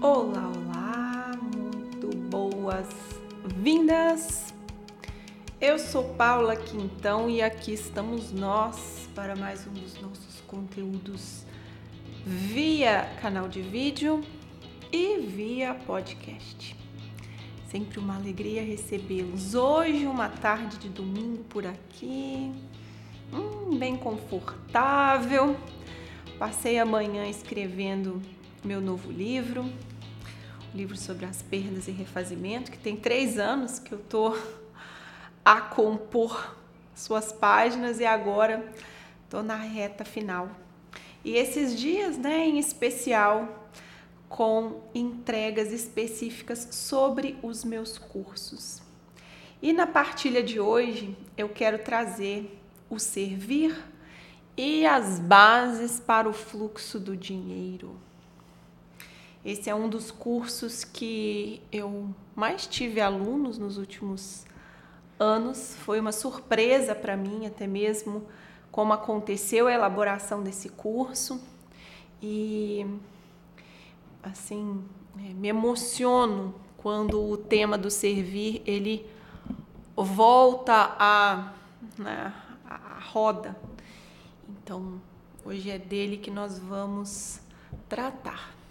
Olá, olá, muito boas-vindas. Eu sou Paula Quintão e aqui estamos nós para mais um dos nossos conteúdos via canal de vídeo e via podcast. Sempre uma alegria recebê-los. Hoje, uma tarde de domingo por aqui, hum, bem confortável. Passei a manhã escrevendo meu novo livro, livro sobre as perdas e refazimento, que tem três anos que eu tô a compor suas páginas e agora tô na reta final. E esses dias, né, em especial, com entregas específicas sobre os meus cursos. E na partilha de hoje eu quero trazer o servir e as bases para o fluxo do dinheiro. Esse é um dos cursos que eu mais tive alunos nos últimos anos. Foi uma surpresa para mim, até mesmo como aconteceu a elaboração desse curso. E assim, é, me emociono quando o tema do servir ele volta a, né, a roda. Então, hoje é dele que nós vamos tratar.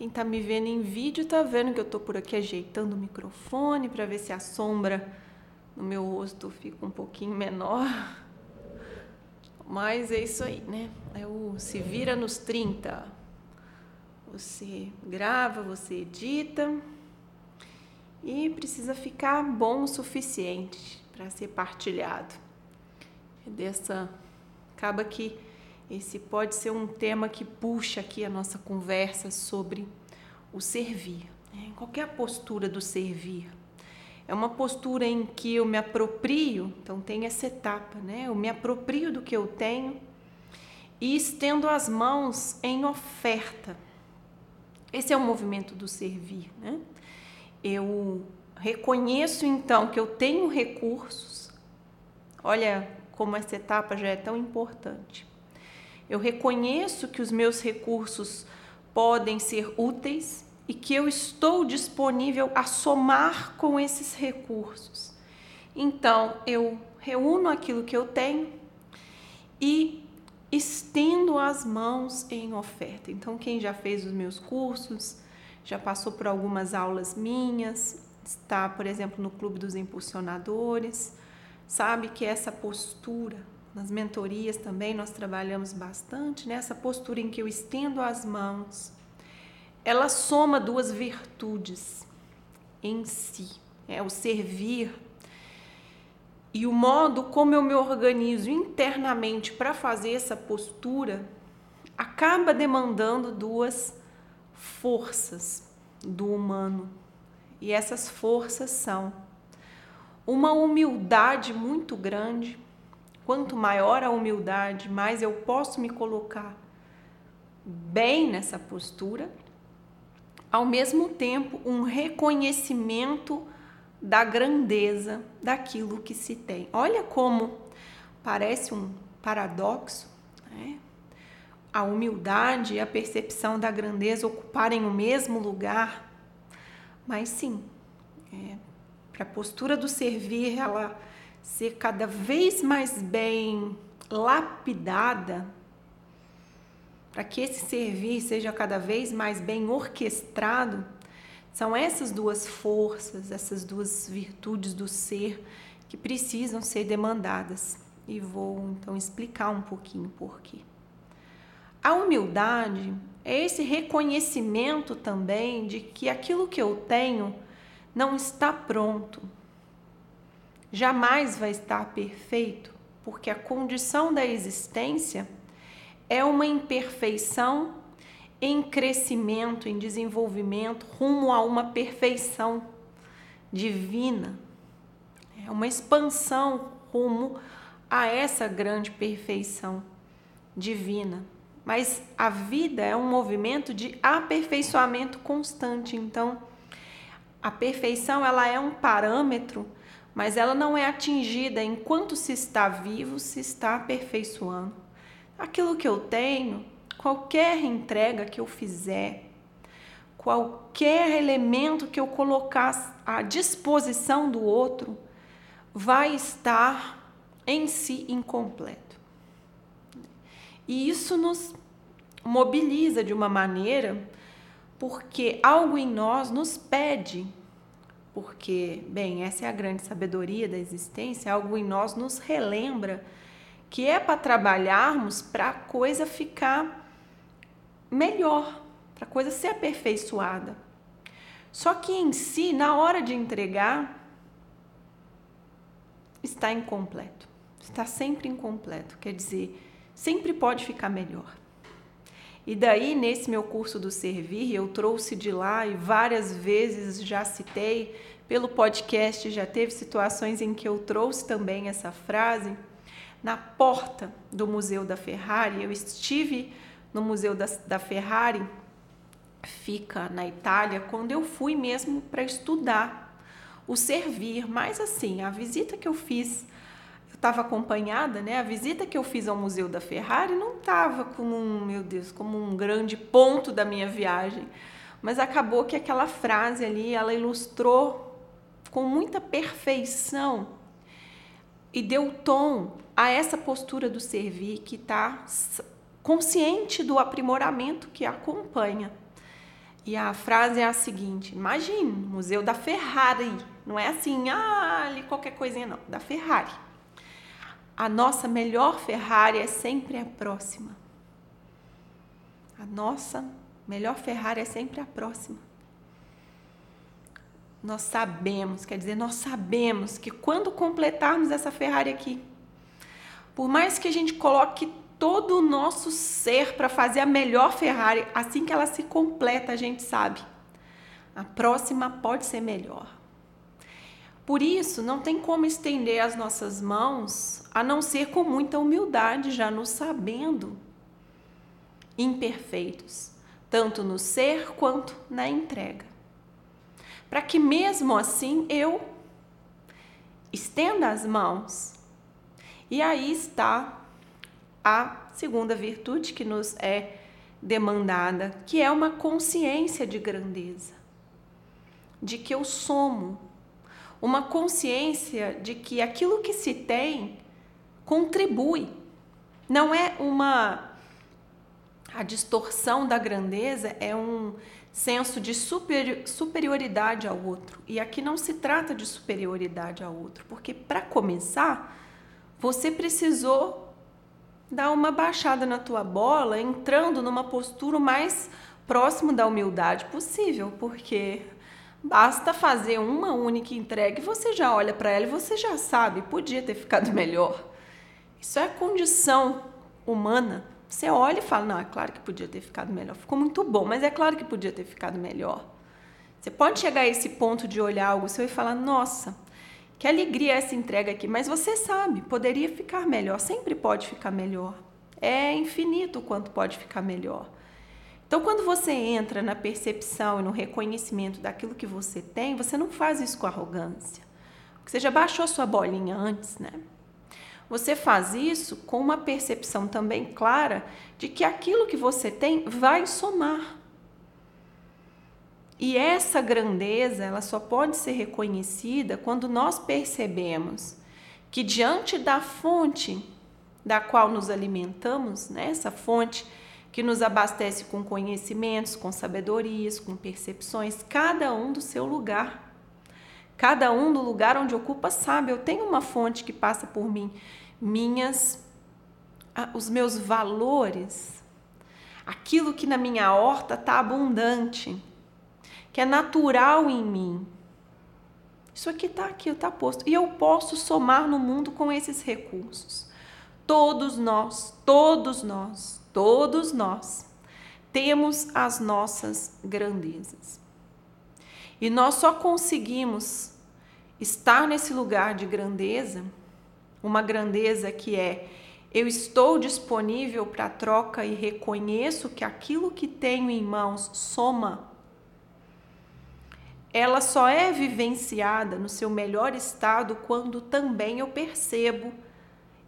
Quem está me vendo em vídeo está vendo que eu estou por aqui ajeitando o microfone para ver se a sombra no meu rosto fica um pouquinho menor. Mas é isso aí, né? É o se vira nos 30. Você grava, você edita e precisa ficar bom o suficiente para ser partilhado. É dessa acaba que esse pode ser um tema que puxa aqui a nossa conversa sobre o servir. Né? Qualquer postura do servir é uma postura em que eu me aproprio, então tem essa etapa, né? Eu me aproprio do que eu tenho e estendo as mãos em oferta esse é o movimento do servir, né? Eu reconheço então que eu tenho recursos. Olha como essa etapa já é tão importante. Eu reconheço que os meus recursos podem ser úteis e que eu estou disponível a somar com esses recursos. Então, eu reúno aquilo que eu tenho e estendo as mãos em oferta. Então, quem já fez os meus cursos, já passou por algumas aulas minhas, está, por exemplo, no Clube dos Impulsionadores, sabe que essa postura, nas mentorias também nós trabalhamos bastante, né? essa postura em que eu estendo as mãos, ela soma duas virtudes em si. É o servir e o modo como eu me organizo internamente para fazer essa postura acaba demandando duas forças do humano. E essas forças são uma humildade muito grande. Quanto maior a humildade, mais eu posso me colocar bem nessa postura. Ao mesmo tempo, um reconhecimento da grandeza daquilo que se tem. Olha como parece um paradoxo, né? A humildade e a percepção da grandeza ocuparem o mesmo lugar, mas sim, é, para a postura do servir ela ser cada vez mais bem lapidada, para que esse servir seja cada vez mais bem orquestrado, são essas duas forças, essas duas virtudes do ser que precisam ser demandadas. E vou então explicar um pouquinho por quê. A humildade é esse reconhecimento também de que aquilo que eu tenho não está pronto. Jamais vai estar perfeito, porque a condição da existência é uma imperfeição em crescimento, em desenvolvimento, rumo a uma perfeição divina. É uma expansão rumo a essa grande perfeição divina. Mas a vida é um movimento de aperfeiçoamento constante. Então, a perfeição ela é um parâmetro, mas ela não é atingida enquanto se está vivo, se está aperfeiçoando. Aquilo que eu tenho, qualquer entrega que eu fizer, qualquer elemento que eu colocar à disposição do outro vai estar em si incompleto. E isso nos mobiliza de uma maneira porque algo em nós nos pede, porque, bem, essa é a grande sabedoria da existência, algo em nós nos relembra que é para trabalharmos para a coisa ficar melhor, para a coisa ser aperfeiçoada. Só que em si, na hora de entregar, está incompleto. Está sempre incompleto. Quer dizer, sempre pode ficar melhor. E daí, nesse meu curso do Servir, eu trouxe de lá e várias vezes já citei, pelo podcast já teve situações em que eu trouxe também essa frase. Na porta do Museu da Ferrari, eu estive no Museu da, da Ferrari fica na Itália, quando eu fui mesmo para estudar o servir, mas assim, a visita que eu fiz, estava acompanhada, né? A visita que eu fiz ao Museu da Ferrari não estava como um, meu Deus, como um grande ponto da minha viagem, mas acabou que aquela frase ali, ela ilustrou com muita perfeição e deu tom a essa postura do servir que está consciente do aprimoramento que acompanha. E a frase é a seguinte: imagine, Museu da Ferrari. Não é assim, ah, ali qualquer coisinha, não. Da Ferrari. A nossa melhor Ferrari é sempre a próxima. A nossa melhor Ferrari é sempre a próxima. Nós sabemos, quer dizer, nós sabemos que quando completarmos essa Ferrari aqui, por mais que a gente coloque todo o nosso ser para fazer a melhor Ferrari. Assim que ela se completa, a gente sabe. A próxima pode ser melhor. Por isso, não tem como estender as nossas mãos a não ser com muita humildade, já nos sabendo imperfeitos, tanto no ser quanto na entrega. Para que mesmo assim eu estenda as mãos. E aí está a segunda virtude que nos é demandada, que é uma consciência de grandeza, de que eu somo, uma consciência de que aquilo que se tem contribui. Não é uma a distorção da grandeza é um senso de superioridade ao outro. E aqui não se trata de superioridade ao outro, porque para começar, você precisou dá uma baixada na tua bola, entrando numa postura mais próximo da humildade possível, porque basta fazer uma única entrega e você já olha para ela e você já sabe, podia ter ficado melhor. Isso é condição humana. Você olha e fala: não, é claro que podia ter ficado melhor. Ficou muito bom, mas é claro que podia ter ficado melhor. Você pode chegar a esse ponto de olhar algo seu e falar: nossa, que alegria essa entrega aqui, mas você sabe, poderia ficar melhor, sempre pode ficar melhor. É infinito o quanto pode ficar melhor. Então, quando você entra na percepção e no reconhecimento daquilo que você tem, você não faz isso com arrogância. Você já baixou sua bolinha antes, né? Você faz isso com uma percepção também clara de que aquilo que você tem vai somar. E essa grandeza, ela só pode ser reconhecida quando nós percebemos que diante da fonte da qual nos alimentamos, né, essa fonte que nos abastece com conhecimentos, com sabedorias, com percepções, cada um do seu lugar. Cada um do lugar onde ocupa sabe, eu tenho uma fonte que passa por mim, minhas os meus valores, aquilo que na minha horta está abundante, que é natural em mim. Isso aqui está aqui, está posto. E eu posso somar no mundo com esses recursos. Todos nós, todos nós, todos nós temos as nossas grandezas. E nós só conseguimos estar nesse lugar de grandeza, uma grandeza que é eu estou disponível para troca e reconheço que aquilo que tenho em mãos soma ela só é vivenciada no seu melhor estado quando também eu percebo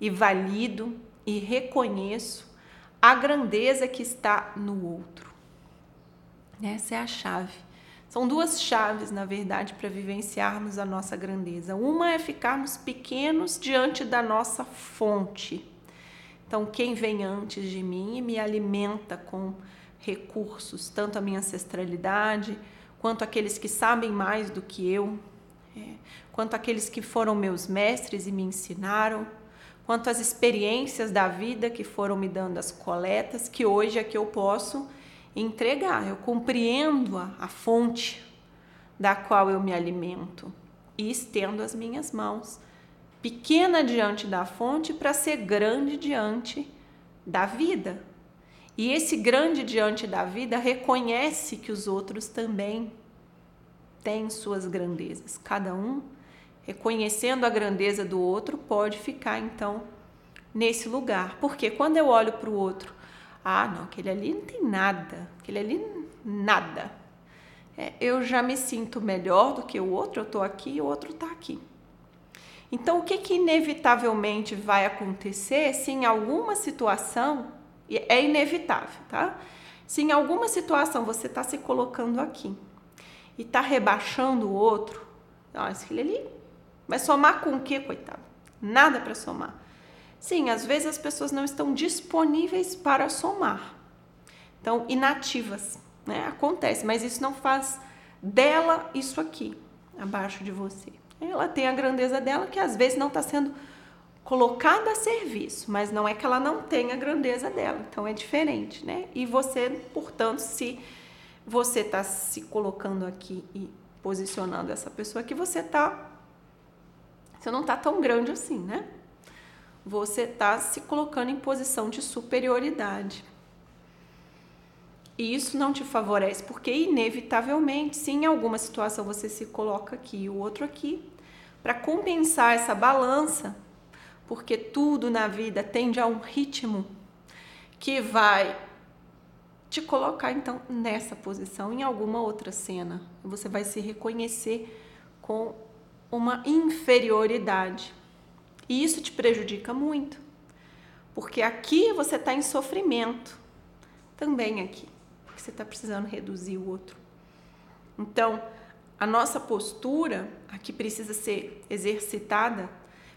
e valido e reconheço a grandeza que está no outro. Essa é a chave. São duas chaves, na verdade, para vivenciarmos a nossa grandeza. Uma é ficarmos pequenos diante da nossa fonte. Então, quem vem antes de mim e me alimenta com recursos, tanto a minha ancestralidade, quanto aqueles que sabem mais do que eu, é, quanto aqueles que foram meus mestres e me ensinaram, quanto as experiências da vida que foram me dando as coletas, que hoje é que eu posso entregar. Eu compreendo a, a fonte da qual eu me alimento e estendo as minhas mãos, pequena diante da fonte para ser grande diante da vida. E esse grande diante da vida reconhece que os outros também têm suas grandezas. Cada um, reconhecendo a grandeza do outro, pode ficar então nesse lugar. Porque quando eu olho para o outro ah, não, aquele ali não tem nada, aquele ali nada. É, eu já me sinto melhor do que o outro, eu estou aqui e o outro está aqui. Então, o que, que inevitavelmente vai acontecer se em alguma situação, é inevitável, tá? Se em alguma situação você está se colocando aqui e está rebaixando o outro, nossa, aquele ali vai somar com o quê, coitado? Nada para somar. Sim, às vezes as pessoas não estão disponíveis para somar. Então, inativas, né? Acontece, mas isso não faz dela isso aqui, abaixo de você. Ela tem a grandeza dela que às vezes não está sendo colocada a serviço, mas não é que ela não tenha a grandeza dela. Então é diferente, né? E você, portanto, se você está se colocando aqui e posicionando essa pessoa aqui, você tá você não está tão grande assim, né? você está se colocando em posição de superioridade. E isso não te favorece, porque inevitavelmente, se em alguma situação você se coloca aqui e o outro aqui, para compensar essa balança, porque tudo na vida tende a um ritmo que vai te colocar então nessa posição em alguma outra cena. Você vai se reconhecer com uma inferioridade. E isso te prejudica muito, porque aqui você está em sofrimento, também aqui, porque você está precisando reduzir o outro. Então, a nossa postura aqui precisa ser exercitada.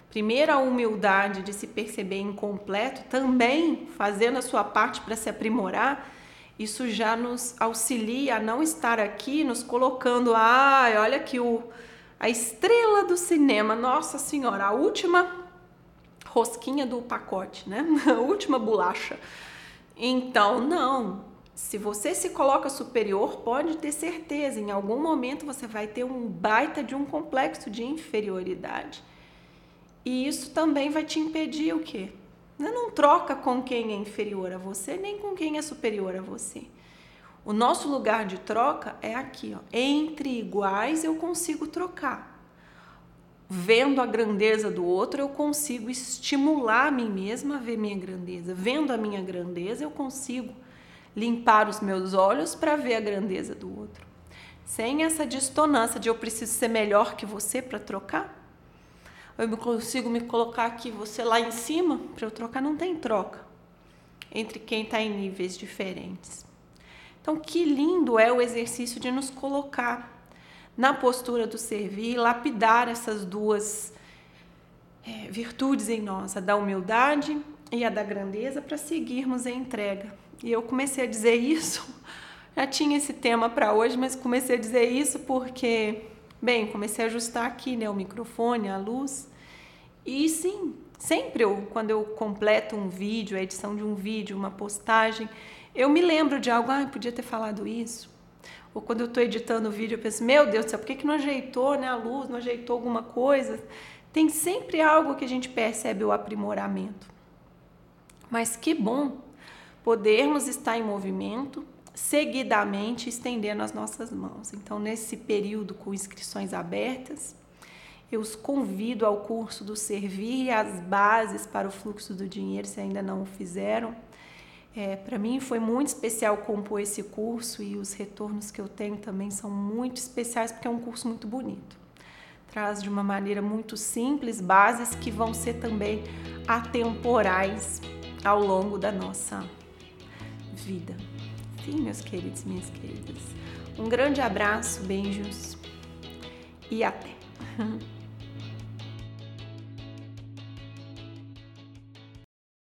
Primeiro, a humildade de se perceber incompleto, também fazendo a sua parte para se aprimorar. Isso já nos auxilia a não estar aqui nos colocando, ah, olha que o a estrela do cinema, nossa senhora, a última rosquinha do pacote, né? A última bolacha. Então, não. Se você se coloca superior, pode ter certeza, em algum momento você vai ter um baita de um complexo de inferioridade. E isso também vai te impedir o quê? Não troca com quem é inferior a você, nem com quem é superior a você. O nosso lugar de troca é aqui, ó. Entre iguais eu consigo trocar vendo a grandeza do outro, eu consigo estimular a mim mesma a ver minha grandeza. Vendo a minha grandeza, eu consigo limpar os meus olhos para ver a grandeza do outro. Sem essa distonância de eu preciso ser melhor que você para trocar. Eu consigo me colocar aqui, você lá em cima, para eu trocar, não tem troca entre quem está em níveis diferentes. Então, que lindo é o exercício de nos colocar na postura do servir, lapidar essas duas é, virtudes em nós, a da humildade e a da grandeza, para seguirmos a entrega. E eu comecei a dizer isso, já tinha esse tema para hoje, mas comecei a dizer isso porque, bem, comecei a ajustar aqui né, o microfone, a luz. E sim, sempre eu, quando eu completo um vídeo, a edição de um vídeo, uma postagem, eu me lembro de algo, ah, podia ter falado isso ou quando eu estou editando o vídeo, eu penso, meu Deus do céu, por que, que não ajeitou né, a luz, não ajeitou alguma coisa? Tem sempre algo que a gente percebe o aprimoramento. Mas que bom podermos estar em movimento, seguidamente estendendo as nossas mãos. Então, nesse período com inscrições abertas, eu os convido ao curso do Servir e as bases para o fluxo do dinheiro, se ainda não o fizeram. É, Para mim foi muito especial compor esse curso e os retornos que eu tenho também são muito especiais porque é um curso muito bonito. Traz de uma maneira muito simples bases que vão ser também atemporais ao longo da nossa vida. Sim, meus queridos minhas queridas. Um grande abraço, beijos e até!